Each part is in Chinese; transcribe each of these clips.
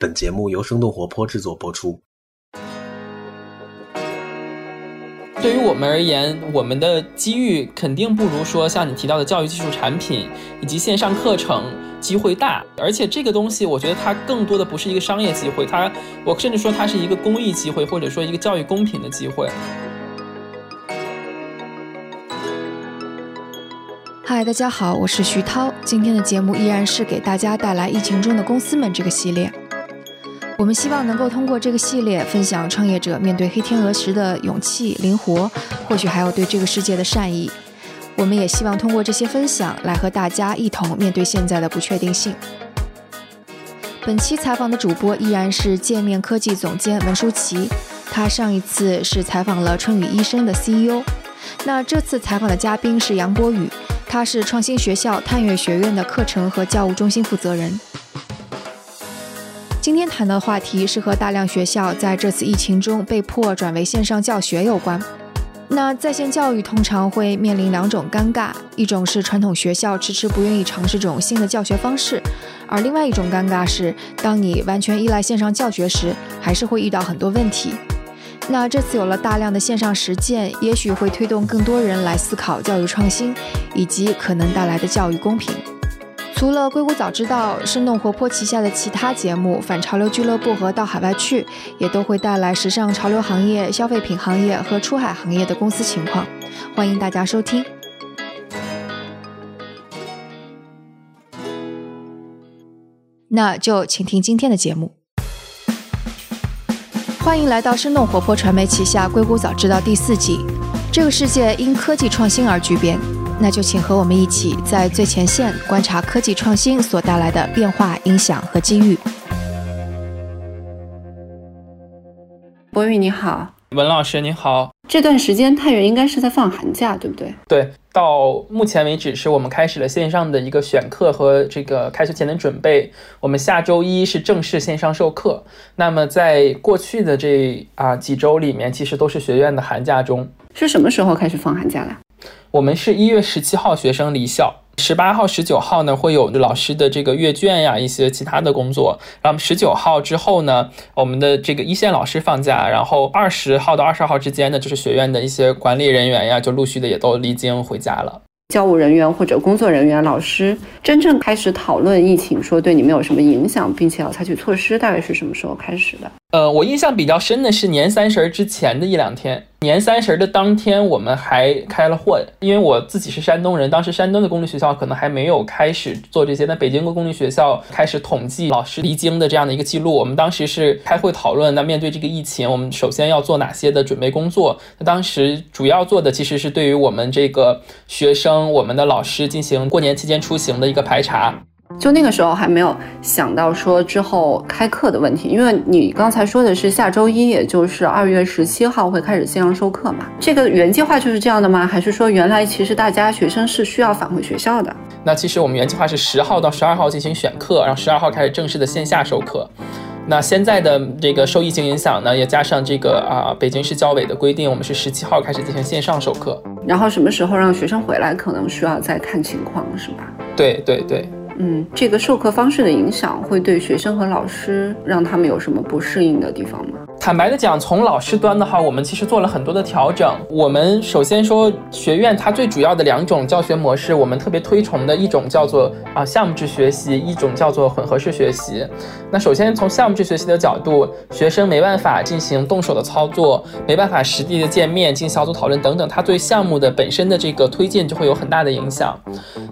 本节目由生动活泼制作播出。对于我们而言，我们的机遇肯定不如说像你提到的教育技术产品以及线上课程机会大。而且这个东西，我觉得它更多的不是一个商业机会，它我甚至说它是一个公益机会，或者说一个教育公平的机会。嗨，大家好，我是徐涛。今天的节目依然是给大家带来疫情中的公司们这个系列。我们希望能够通过这个系列分享创业者面对黑天鹅时的勇气、灵活，或许还有对这个世界的善意。我们也希望通过这些分享来和大家一同面对现在的不确定性。本期采访的主播依然是界面科技总监文舒淇，他上一次是采访了春雨医生的 CEO，那这次采访的嘉宾是杨博宇，他是创新学校探月学院的课程和教务中心负责人。今天谈的话题是和大量学校在这次疫情中被迫转为线上教学有关。那在线教育通常会面临两种尴尬，一种是传统学校迟迟不愿意尝试这种新的教学方式，而另外一种尴尬是，当你完全依赖线上教学时，还是会遇到很多问题。那这次有了大量的线上实践，也许会推动更多人来思考教育创新，以及可能带来的教育公平。除了硅谷早知道、生动活泼旗下的其他节目《反潮流俱乐部》和《到海外去》，也都会带来时尚潮流行业、消费品行业和出海行业的公司情况。欢迎大家收听。那就请听今天的节目。欢迎来到生动活泼传媒旗下《硅谷早知道》第四季。这个世界因科技创新而巨变。那就请和我们一起在最前线观察科技创新所带来的变化、影响和机遇。博宇你好，文老师你好。这段时间太原应该是在放寒假，对不对？对，到目前为止是我们开始了线上的一个选课和这个开学前的准备。我们下周一是正式线上授课。那么在过去的这啊几周里面，其实都是学院的寒假中。是什么时候开始放寒假的？我们是一月十七号学生离校，十八号、十九号呢会有老师的这个阅卷呀，一些其他的工作。然后十九号之后呢，我们的这个一线老师放假，然后二十号到二十二号之间呢，就是学院的一些管理人员呀，就陆续的也都离京回家了。教务人员或者工作人员、老师真正开始讨论疫情，说对你们有什么影响，并且要采取措施，大概是什么时候开始的？呃，我印象比较深的是年三十之前的一两天。年三十的当天，我们还开了会，因为我自己是山东人，当时山东的公立学校可能还没有开始做这些。那北京的公立学校开始统计老师离京的这样的一个记录。我们当时是开会讨论，那面对这个疫情，我们首先要做哪些的准备工作？那当时主要做的其实是对于我们这个学生、我们的老师进行过年期间出行的一个排查。就那个时候还没有想到说之后开课的问题，因为你刚才说的是下周一，也就是二月十七号会开始线上授课嘛？这个原计划就是这样的吗？还是说原来其实大家学生是需要返回学校的？那其实我们原计划是十号到十二号进行选课，然后十二号开始正式的线下授课。那现在的这个受疫情影响呢，也加上这个啊北京市教委的规定，我们是十七号开始进行线上授课。然后什么时候让学生回来，可能需要再看情况，是吧？对对对。嗯，这个授课方式的影响会对学生和老师让他们有什么不适应的地方吗？坦白的讲，从老师端的话，我们其实做了很多的调整。我们首先说，学院它最主要的两种教学模式，我们特别推崇的一种叫做啊项目制学习，一种叫做混合式学习。那首先从项目制学习的角度，学生没办法进行动手的操作，没办法实地的见面进行小组讨论等等，它对项目的本身的这个推进就会有很大的影响。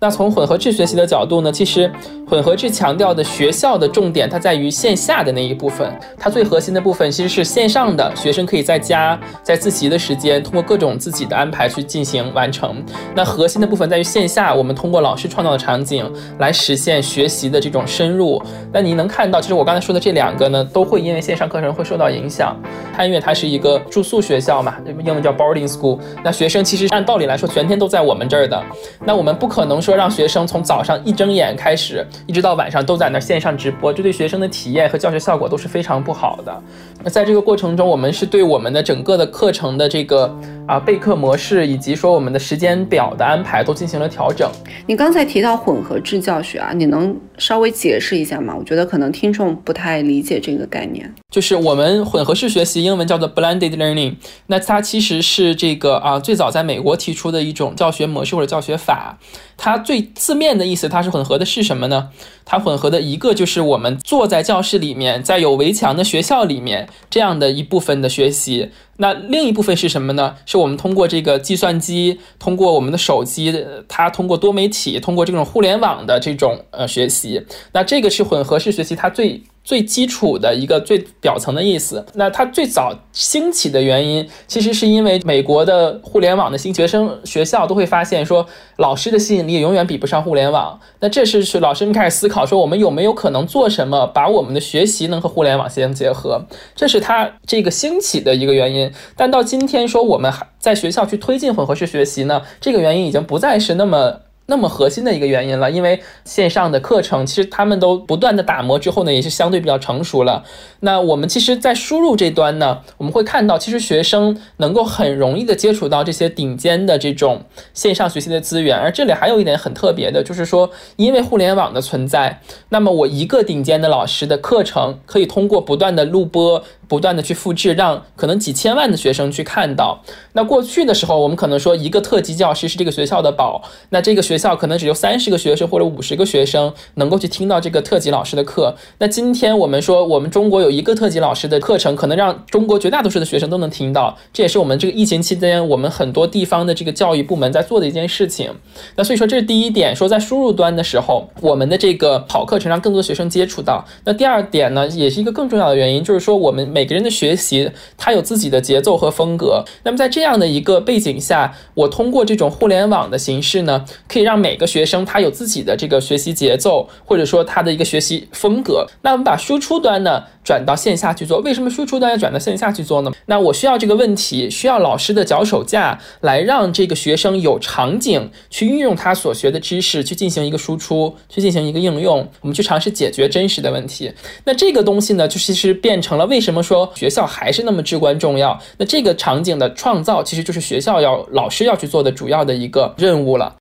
那从混合制学习的角度呢，其实混合制强调的学校的重点，它在于线下的那一部分，它最核心的部分其实是线上的，学生可以在家在自习的时间，通过各种自己的安排去进行完成。那核心的部分在于线下，我们通过老师创造的场景来实现学习的这种深入。那你能看到，其实我刚才说的这两个呢，都会因为线上课程会受到影响。它因为它是一个住宿学校嘛，英文叫 boarding school。那学生其实按道理来说，全天都在我们这儿的。那我们不可能说让学生从早上一睁眼开始，一直到晚上都在那线上直播，这对学生的体验和教学效果都是非常不好的。那在在这个过程中，我们是对我们的整个的课程的这个啊备课模式以及说我们的时间表的安排都进行了调整。你刚才提到混合制教学啊，你能稍微解释一下吗？我觉得可能听众不太理解这个概念。就是我们混合式学习，英文叫做 blended learning，那它其实是这个啊最早在美国提出的一种教学模式或者教学法。它最字面的意思，它是混合的是什么呢？它混合的一个就是我们坐在教室里面，在有围墙的学校里面这样的一部分的学习。那另一部分是什么呢？是我们通过这个计算机，通过我们的手机，它通过多媒体，通过这种互联网的这种呃学习。那这个是混合式学习，它最。最基础的一个最表层的意思，那它最早兴起的原因，其实是因为美国的互联网的新学生学校都会发现说，老师的吸引力永远比不上互联网。那这是是老师们开始思考说，我们有没有可能做什么，把我们的学习能和互联网相结合？这是它这个兴起的一个原因。但到今天说我们还在学校去推进混合式学习呢，这个原因已经不再是那么。那么核心的一个原因了，因为线上的课程其实他们都不断的打磨之后呢，也是相对比较成熟了。那我们其实，在输入这端呢，我们会看到，其实学生能够很容易的接触到这些顶尖的这种线上学习的资源。而这里还有一点很特别的，就是说，因为互联网的存在，那么我一个顶尖的老师的课程，可以通过不断的录播。不断的去复制，让可能几千万的学生去看到。那过去的时候，我们可能说一个特级教师是这个学校的宝，那这个学学校可能只有三十个学生或者五十个学生能够去听到这个特级老师的课。那今天我们说，我们中国有一个特级老师的课程，可能让中国绝大多数的学生都能听到。这也是我们这个疫情期间，我们很多地方的这个教育部门在做的一件事情。那所以说，这是第一点，说在输入端的时候，我们的这个好课程让更多学生接触到。那第二点呢，也是一个更重要的原因，就是说我们每每个人的学习，他有自己的节奏和风格。那么在这样的一个背景下，我通过这种互联网的形式呢，可以让每个学生他有自己的这个学习节奏，或者说他的一个学习风格。那我们把输出端呢？转到线下去做，为什么输出端要转到线下去做呢？那我需要这个问题，需要老师的脚手架来让这个学生有场景去运用他所学的知识去进行一个输出，去进行一个应用，我们去尝试解决真实的问题。那这个东西呢，就其实变成了为什么说学校还是那么至关重要？那这个场景的创造，其实就是学校要老师要去做的主要的一个任务了。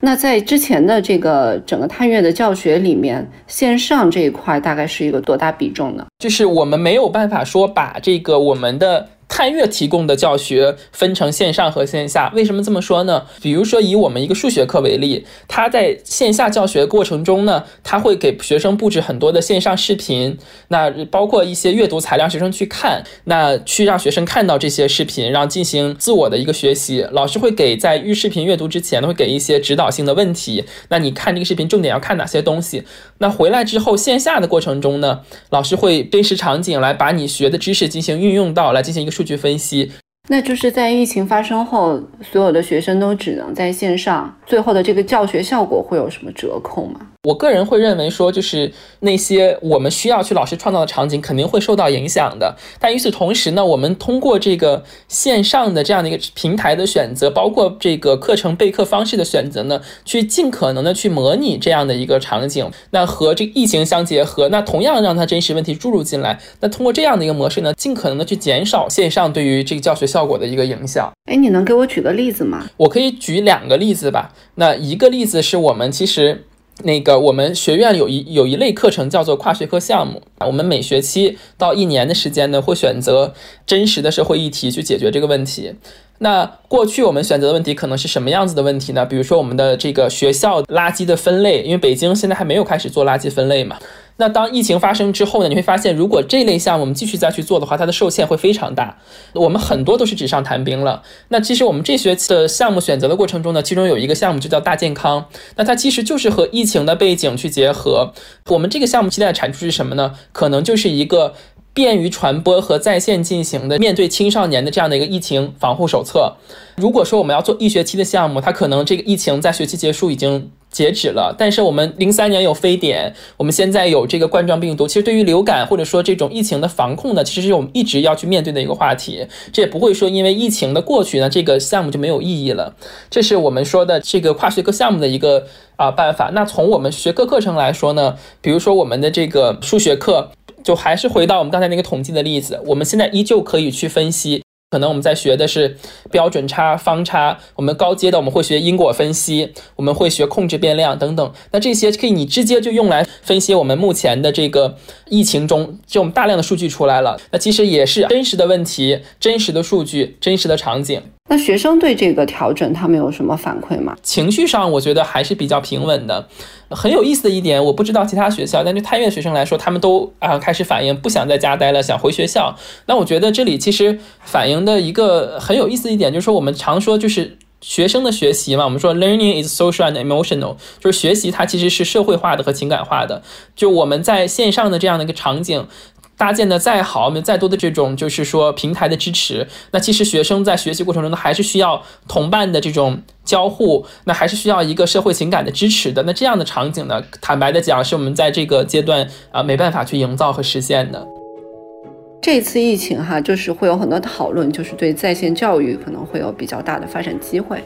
那在之前的这个整个探月的教学里面，线上这一块大概是一个多大比重呢？就是我们没有办法说把这个我们的。探月提供的教学分成线上和线下，为什么这么说呢？比如说以我们一个数学课为例，他在线下教学过程中呢，他会给学生布置很多的线上视频，那包括一些阅读材料，学生去看，那去让学生看到这些视频，让进行自我的一个学习。老师会给在预视频阅读之前呢，会给一些指导性的问题，那你看这个视频重点要看哪些东西？那回来之后线下的过程中呢，老师会真实场景来把你学的知识进行运用到，来进行一个。数据分析，那就是在疫情发生后，所有的学生都只能在线上，最后的这个教学效果会有什么折扣吗？我个人会认为说，就是那些我们需要去老师创造的场景肯定会受到影响的。但与此同时呢，我们通过这个线上的这样的一个平台的选择，包括这个课程备课方式的选择呢，去尽可能的去模拟这样的一个场景，那和这个疫情相结合，那同样让它真实问题注入进来。那通过这样的一个模式呢，尽可能的去减少线上对于这个教学效果的一个影响。哎，你能给我举个例子吗？我可以举两个例子吧。那一个例子是我们其实。那个，我们学院有一有一类课程叫做跨学科项目，我们每学期到一年的时间呢，会选择真实的社会议题去解决这个问题。那过去我们选择的问题可能是什么样子的问题呢？比如说我们的这个学校垃圾的分类，因为北京现在还没有开始做垃圾分类嘛。那当疫情发生之后呢，你会发现，如果这类项目我们继续再去做的话，它的受限会非常大。我们很多都是纸上谈兵了。那其实我们这学期的项目选择的过程中呢，其中有一个项目就叫大健康。那它其实就是和疫情的背景去结合。我们这个项目期待的产出是什么呢？可能就是一个。便于传播和在线进行的面对青少年的这样的一个疫情防护手册。如果说我们要做一学期的项目，它可能这个疫情在学期结束已经截止了。但是我们零三年有非典，我们现在有这个冠状病毒。其实对于流感或者说这种疫情的防控呢，其实是我们一直要去面对的一个话题。这也不会说因为疫情的过去呢，这个项目就没有意义了。这是我们说的这个跨学科项目的一个啊办法。那从我们学科课程来说呢，比如说我们的这个数学课。就还是回到我们刚才那个统计的例子，我们现在依旧可以去分析可能我们在学的是标准差、方差，我们高阶的我们会学因果分析，我们会学控制变量等等。那这些可以你直接就用来分析我们目前的这个疫情中这种大量的数据出来了。那其实也是真实的问题、真实的数据、真实的场景。那学生对这个调整他们有什么反馈吗？情绪上我觉得还是比较平稳的。很有意思的一点，我不知道其他学校，但对太院学生来说，他们都啊开始反映不想在家待了，想回学校。那我觉得这里其实反映的一个很有意思一点，就是说我们常说就是学生的学习嘛，我们说 learning is social and emotional，就是学习它其实是社会化的和情感化的。就我们在线上的这样的一个场景。搭建的再好，我们再多的这种就是说平台的支持，那其实学生在学习过程中呢，还是需要同伴的这种交互，那还是需要一个社会情感的支持的。那这样的场景呢，坦白的讲，是我们在这个阶段啊没办法去营造和实现的。这次疫情哈，就是会有很多讨论，就是对在线教育可能会有比较大的发展机会。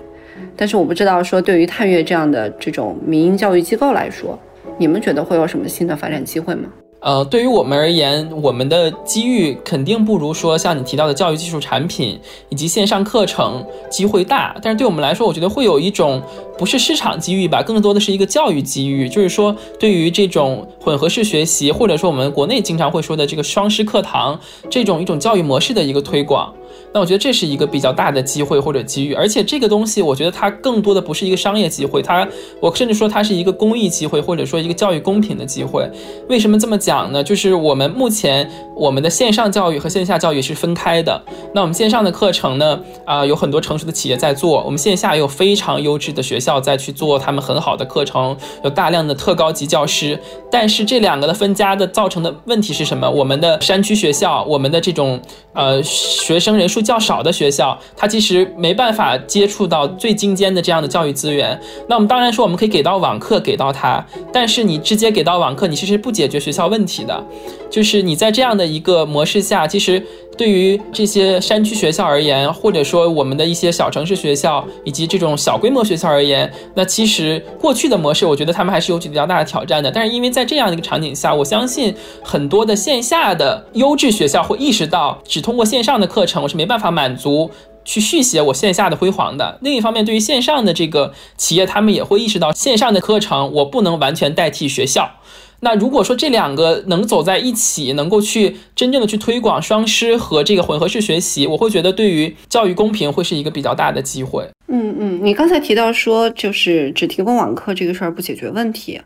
但是我不知道说对于探月这样的这种民营教育机构来说，你们觉得会有什么新的发展机会吗？呃，对于我们而言，我们的机遇肯定不如说像你提到的教育技术产品以及线上课程机会大。但是对我们来说，我觉得会有一种不是市场机遇吧，更多的是一个教育机遇。就是说，对于这种混合式学习，或者说我们国内经常会说的这个双师课堂这种一种教育模式的一个推广。那我觉得这是一个比较大的机会或者机遇，而且这个东西我觉得它更多的不是一个商业机会，它我甚至说它是一个公益机会，或者说一个教育公平的机会。为什么这么讲呢？就是我们目前我们的线上教育和线下教育是分开的。那我们线上的课程呢，啊，有很多成熟的企业在做；我们线下有非常优质的学校在去做他们很好的课程，有大量的特高级教师。但是这两个的分家的造成的问题是什么？我们的山区学校，我们的这种呃学生人数。较少的学校，它其实没办法接触到最精尖的这样的教育资源。那我们当然说，我们可以给到网课给到他，但是你直接给到网课，你其实不解决学校问题的。就是你在这样的一个模式下，其实。对于这些山区学校而言，或者说我们的一些小城市学校以及这种小规模学校而言，那其实过去的模式，我觉得他们还是有比较大的挑战的。但是因为在这样的一个场景下，我相信很多的线下的优质学校会意识到，只通过线上的课程，我是没办法满足去续写我线下的辉煌的。另一方面，对于线上的这个企业，他们也会意识到线上的课程我不能完全代替学校。那如果说这两个能走在一起，能够去真正的去推广双师和这个混合式学习，我会觉得对于教育公平会是一个比较大的机会。嗯嗯，你刚才提到说就是只提供网课这个事儿不解决问题，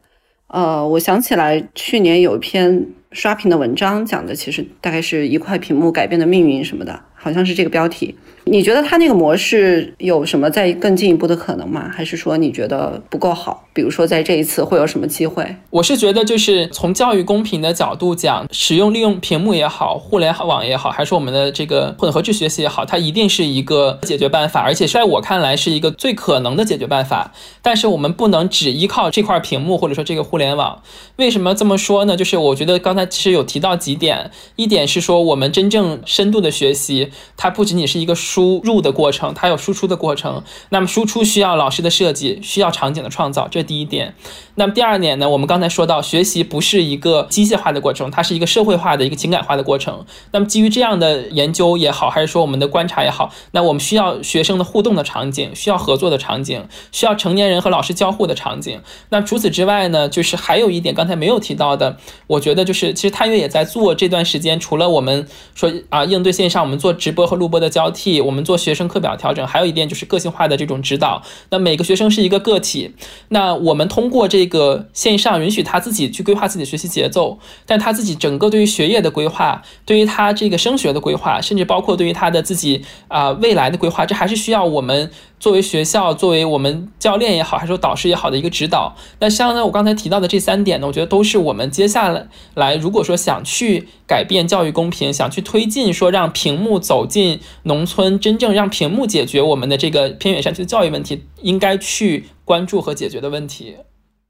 呃，我想起来去年有一篇刷屏的文章，讲的其实大概是一块屏幕改变的命运什么的，好像是这个标题。你觉得他那个模式有什么再更进一步的可能吗？还是说你觉得不够好？比如说在这一次会有什么机会？我是觉得就是从教育公平的角度讲，使用利用屏幕也好，互联网也好，还是我们的这个混合制学习也好，它一定是一个解决办法，而且在我看来是一个最可能的解决办法。但是我们不能只依靠这块屏幕或者说这个互联网。为什么这么说呢？就是我觉得刚才其实有提到几点，一点是说我们真正深度的学习，它不仅仅是一个。输入的过程，它有输出的过程。那么输出需要老师的设计，需要场景的创造，这是第一点。那么第二点呢？我们刚才说到，学习不是一个机械化的过程，它是一个社会化的一个情感化的过程。那么基于这样的研究也好，还是说我们的观察也好，那我们需要学生的互动的场景，需要合作的场景，需要成年人和老师交互的场景。那除此之外呢，就是还有一点刚才没有提到的，我觉得就是其实探月也在做这段时间，除了我们说啊应对线上，我们做直播和录播的交替。我们做学生课表调整，还有一点就是个性化的这种指导。那每个学生是一个个体，那我们通过这个线上，允许他自己去规划自己的学习节奏，但他自己整个对于学业的规划，对于他这个升学的规划，甚至包括对于他的自己啊未来的规划，这还是需要我们。作为学校，作为我们教练也好，还是说导师也好的一个指导，那像呢我刚才提到的这三点呢，我觉得都是我们接下来来，如果说想去改变教育公平，想去推进说让屏幕走进农村，真正让屏幕解决我们的这个偏远山区的教育问题，应该去关注和解决的问题。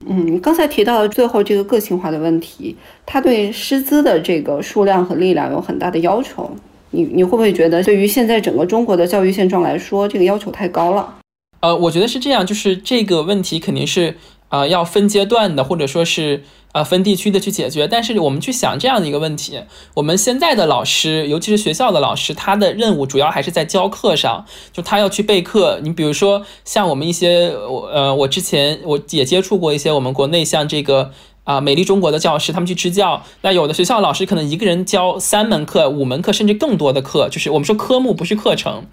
嗯，刚才提到的最后这个个性化的问题，它对师资的这个数量和力量有很大的要求。你你会不会觉得，对于现在整个中国的教育现状来说，这个要求太高了？呃，我觉得是这样，就是这个问题肯定是呃要分阶段的，或者说是呃分地区的去解决。但是我们去想这样的一个问题，我们现在的老师，尤其是学校的老师，他的任务主要还是在教课上，就他要去备课。你比如说像我们一些我呃我之前我也接触过一些我们国内像这个。啊，美丽中国的教师，他们去支教。那有的学校老师可能一个人教三门课、五门课，甚至更多的课，就是我们说科目不是课程。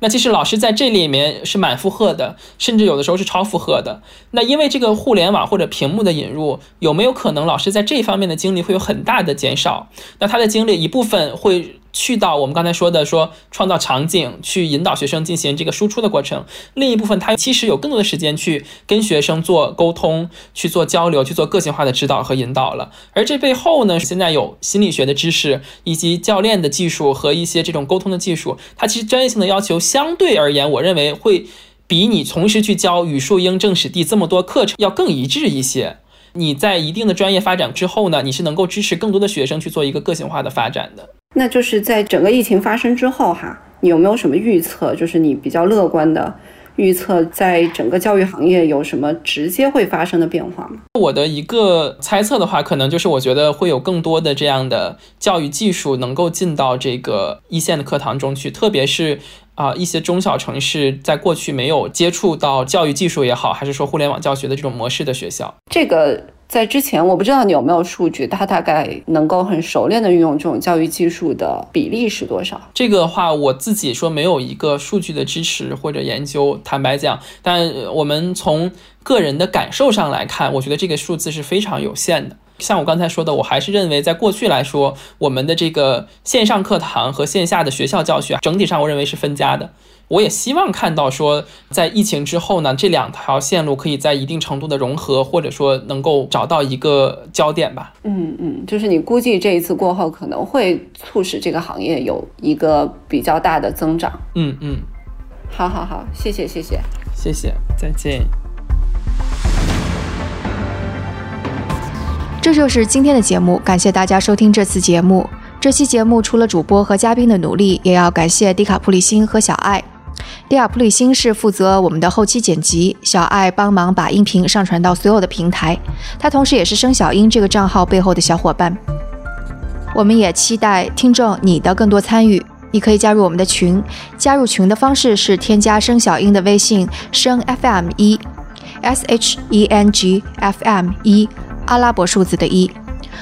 那其实老师在这里面是满负荷的，甚至有的时候是超负荷的。那因为这个互联网或者屏幕的引入，有没有可能老师在这方面的精力会有很大的减少？那他的精力一部分会。去到我们刚才说的，说创造场景，去引导学生进行这个输出的过程。另一部分，他其实有更多的时间去跟学生做沟通，去做交流，去做个性化的指导和引导了。而这背后呢，现在有心理学的知识，以及教练的技术和一些这种沟通的技术。它其实专业性的要求相对而言，我认为会比你同时去教语数英政史地这么多课程要更一致一些。你在一定的专业发展之后呢，你是能够支持更多的学生去做一个个性化的发展的。那就是在整个疫情发生之后，哈，你有没有什么预测？就是你比较乐观的预测，在整个教育行业有什么直接会发生的变化吗？我的一个猜测的话，可能就是我觉得会有更多的这样的教育技术能够进到这个一线的课堂中去，特别是啊一些中小城市，在过去没有接触到教育技术也好，还是说互联网教学的这种模式的学校，这个。在之前，我不知道你有没有数据，它大概能够很熟练的运用这种教育技术的比例是多少？这个话我自己说没有一个数据的支持或者研究，坦白讲，但我们从个人的感受上来看，我觉得这个数字是非常有限的。像我刚才说的，我还是认为在过去来说，我们的这个线上课堂和线下的学校教学整体上，我认为是分家的。我也希望看到说，在疫情之后呢，这两条线路可以在一定程度的融合，或者说能够找到一个焦点吧。嗯嗯，就是你估计这一次过后，可能会促使这个行业有一个比较大的增长。嗯嗯，好好好，谢谢谢谢谢谢，再见。这就是今天的节目，感谢大家收听这次节目。这期节目除了主播和嘉宾的努力，也要感谢迪卡普里辛和小爱。迪卡普里辛是负责我们的后期剪辑，小爱帮忙把音频上传到所有的平台。他同时也是生小英这个账号背后的小伙伴。我们也期待听众你的更多参与，你可以加入我们的群。加入群的方式是添加生小英的微信生 FM 一，S H E N G F M 一，阿拉伯数字的一。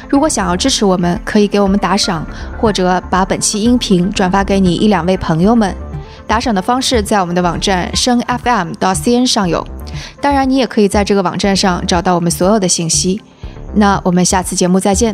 如果想要支持我们，可以给我们打赏，或者把本期音频转发给你一两位朋友们。打赏的方式在我们的网站声 FM 到 CN 上有，当然你也可以在这个网站上找到我们所有的信息。那我们下次节目再见。